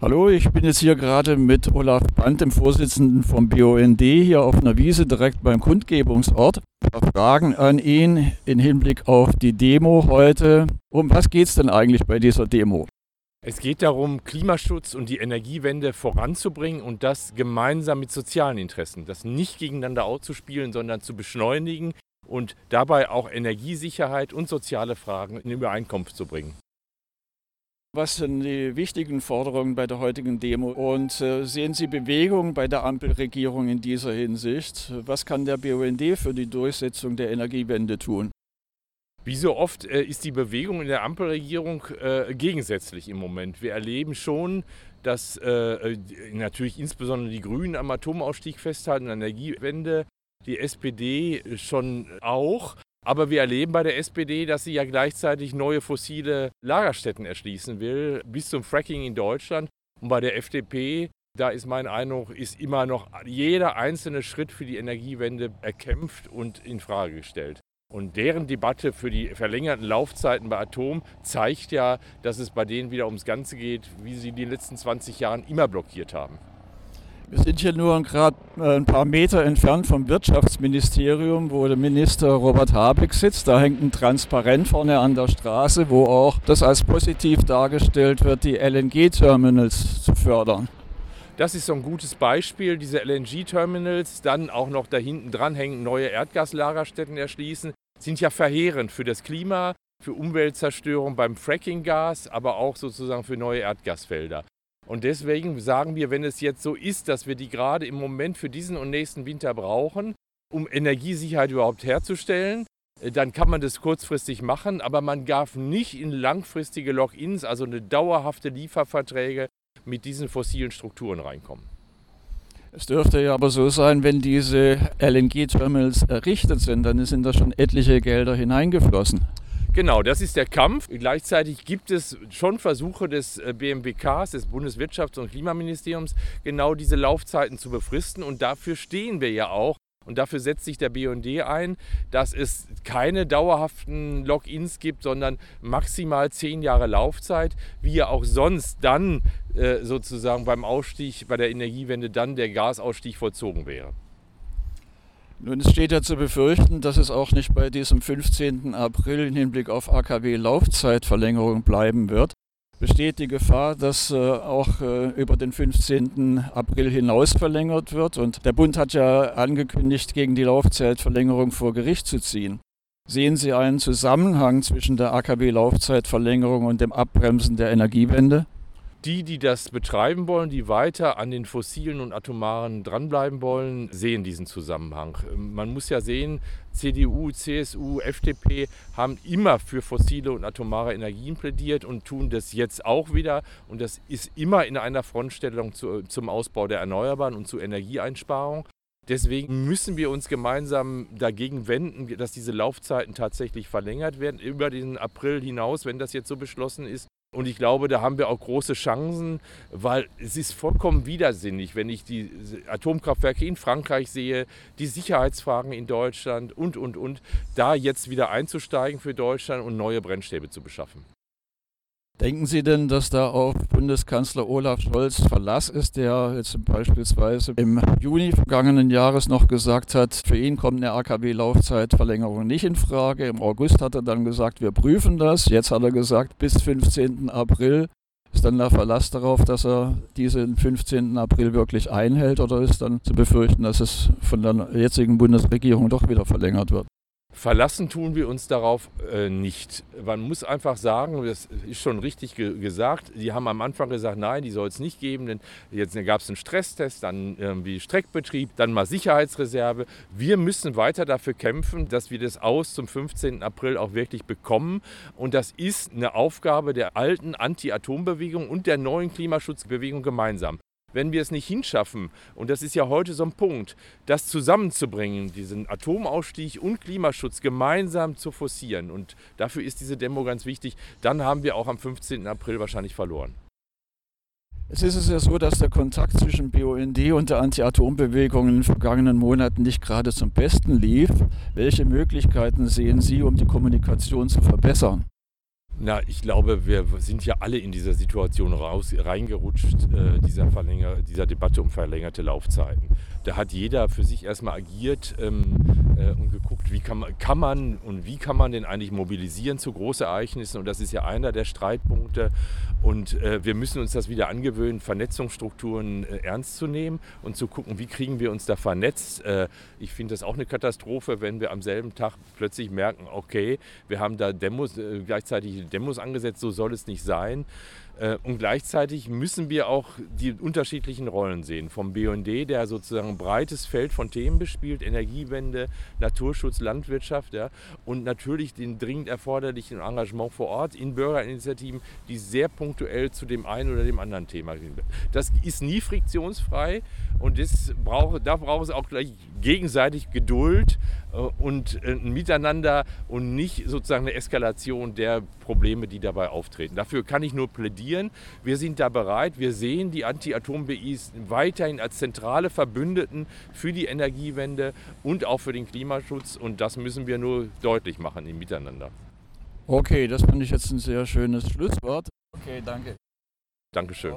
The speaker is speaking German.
Hallo, ich bin jetzt hier gerade mit Olaf Brandt, dem Vorsitzenden vom BUND, hier auf einer Wiese direkt beim Kundgebungsort. Fragen an ihn in Hinblick auf die Demo heute. Um was geht es denn eigentlich bei dieser Demo? Es geht darum, Klimaschutz und die Energiewende voranzubringen und das gemeinsam mit sozialen Interessen. Das nicht gegeneinander auszuspielen, sondern zu beschleunigen und dabei auch Energiesicherheit und soziale Fragen in Übereinkunft zu bringen. Was sind die wichtigen Forderungen bei der heutigen Demo? Und äh, sehen Sie Bewegung bei der Ampelregierung in dieser Hinsicht? Was kann der BUND für die Durchsetzung der Energiewende tun? Wie so oft äh, ist die Bewegung in der Ampelregierung äh, gegensätzlich im Moment. Wir erleben schon, dass äh, natürlich insbesondere die Grünen am Atomausstieg festhalten, an der Energiewende, die SPD schon auch. Aber wir erleben bei der SPD, dass sie ja gleichzeitig neue fossile Lagerstätten erschließen will, bis zum Fracking in Deutschland. Und bei der FDP, da ist mein Eindruck, ist immer noch jeder einzelne Schritt für die Energiewende erkämpft und in Frage gestellt. Und deren Debatte für die verlängerten Laufzeiten bei Atom zeigt ja, dass es bei denen wieder ums Ganze geht, wie sie die letzten 20 Jahre immer blockiert haben. Wir sind hier nur gerade äh, ein paar Meter entfernt vom Wirtschaftsministerium, wo der Minister Robert Habeck sitzt. Da hängt ein Transparent vorne an der Straße, wo auch das als positiv dargestellt wird, die LNG-Terminals zu fördern. Das ist so ein gutes Beispiel, diese LNG-Terminals, dann auch noch da hinten dran hängen, neue Erdgaslagerstätten erschließen, sind ja verheerend für das Klima, für Umweltzerstörung beim Fracking-Gas, aber auch sozusagen für neue Erdgasfelder. Und deswegen sagen wir, wenn es jetzt so ist, dass wir die gerade im Moment für diesen und nächsten Winter brauchen, um Energiesicherheit überhaupt herzustellen, äh, dann kann man das kurzfristig machen, aber man darf nicht in langfristige Logins, also eine dauerhafte Lieferverträge mit diesen fossilen Strukturen reinkommen. Es dürfte ja aber so sein, wenn diese LNG-Terminals errichtet sind, dann sind da schon etliche Gelder hineingeflossen. Genau, das ist der Kampf. Gleichzeitig gibt es schon Versuche des äh, BMWKs, des Bundeswirtschafts- und Klimaministeriums, genau diese Laufzeiten zu befristen. Und dafür stehen wir ja auch. Und dafür setzt sich der BUND ein, dass es keine dauerhaften Logins gibt, sondern maximal zehn Jahre Laufzeit, wie ja auch sonst dann äh, sozusagen beim Ausstieg, bei der Energiewende dann der Gasausstieg vollzogen wäre. Nun, es steht ja zu befürchten, dass es auch nicht bei diesem 15. April im Hinblick auf AKW-Laufzeitverlängerung bleiben wird. Besteht die Gefahr, dass äh, auch äh, über den 15. April hinaus verlängert wird? Und der Bund hat ja angekündigt, gegen die Laufzeitverlängerung vor Gericht zu ziehen. Sehen Sie einen Zusammenhang zwischen der AKW-Laufzeitverlängerung und dem Abbremsen der Energiewende? Die, die das betreiben wollen, die weiter an den fossilen und atomaren dranbleiben wollen, sehen diesen Zusammenhang. Man muss ja sehen, CDU, CSU, FDP haben immer für fossile und atomare Energien plädiert und tun das jetzt auch wieder. Und das ist immer in einer Frontstellung zu, zum Ausbau der Erneuerbaren und zur Energieeinsparung. Deswegen müssen wir uns gemeinsam dagegen wenden, dass diese Laufzeiten tatsächlich verlängert werden über den April hinaus, wenn das jetzt so beschlossen ist. Und ich glaube, da haben wir auch große Chancen, weil es ist vollkommen widersinnig, wenn ich die Atomkraftwerke in Frankreich sehe, die Sicherheitsfragen in Deutschland und, und, und, da jetzt wieder einzusteigen für Deutschland und neue Brennstäbe zu beschaffen. Denken Sie denn, dass da auf Bundeskanzler Olaf Scholz Verlass ist, der jetzt beispielsweise im Juni vergangenen Jahres noch gesagt hat, für ihn kommt eine AKW-Laufzeitverlängerung nicht in Frage. Im August hat er dann gesagt, wir prüfen das. Jetzt hat er gesagt, bis 15. April. Ist dann der Verlass darauf, dass er diesen 15. April wirklich einhält oder ist dann zu befürchten, dass es von der jetzigen Bundesregierung doch wieder verlängert wird? Verlassen tun wir uns darauf äh, nicht. Man muss einfach sagen, das ist schon richtig ge gesagt, die haben am Anfang gesagt, nein, die soll es nicht geben, denn jetzt gab es einen Stresstest, dann irgendwie Streckbetrieb, dann mal Sicherheitsreserve. Wir müssen weiter dafür kämpfen, dass wir das aus zum 15. April auch wirklich bekommen. Und das ist eine Aufgabe der alten Anti-Atom-Bewegung und der neuen Klimaschutzbewegung gemeinsam wenn wir es nicht hinschaffen, und das ist ja heute so ein Punkt, das zusammenzubringen, diesen Atomausstieg und Klimaschutz gemeinsam zu forcieren, und dafür ist diese Demo ganz wichtig, dann haben wir auch am 15. April wahrscheinlich verloren. Es ist es ja so, dass der Kontakt zwischen BUND und der Anti-Atom-Bewegung in den vergangenen Monaten nicht gerade zum Besten lief. Welche Möglichkeiten sehen Sie, um die Kommunikation zu verbessern? Na, ich glaube, wir sind ja alle in dieser Situation raus, reingerutscht, äh, dieser, Verlänger, dieser Debatte um verlängerte Laufzeiten. Da hat jeder für sich erstmal agiert ähm, äh, und geguckt, wie kann man, kann man und wie kann man denn eigentlich mobilisieren zu Großereignissen. Und das ist ja einer der Streitpunkte. Und äh, wir müssen uns das wieder angewöhnen, Vernetzungsstrukturen äh, ernst zu nehmen und zu gucken, wie kriegen wir uns da vernetzt. Äh, ich finde das auch eine Katastrophe, wenn wir am selben Tag plötzlich merken, okay, wir haben da Demos, äh, gleichzeitig Demos angesetzt, so soll es nicht sein. Äh, und gleichzeitig müssen wir auch die unterschiedlichen Rollen sehen. Vom BUND, der sozusagen ein breites Feld von Themen bespielt, Energiewende, Naturschutz, Landwirtschaft ja, und natürlich den dringend erforderlichen Engagement vor Ort in Bürgerinitiativen, die sehr punktuell zu dem einen oder dem anderen Thema gehen. Das ist nie friktionsfrei und das braucht, da braucht es auch gleich gegenseitig Geduld äh, und ein äh, Miteinander und nicht sozusagen eine Eskalation der Probleme, die dabei auftreten. Dafür kann ich nur plädieren. Wir sind da bereit. Wir sehen die Anti-Atom-BIs weiterhin als zentrale Verbündeten für die Energiewende und auch für den Klimaschutz. Und das müssen wir nur deutlich machen im Miteinander. Okay, das fand ich jetzt ein sehr schönes Schlusswort. Okay, danke. Dankeschön.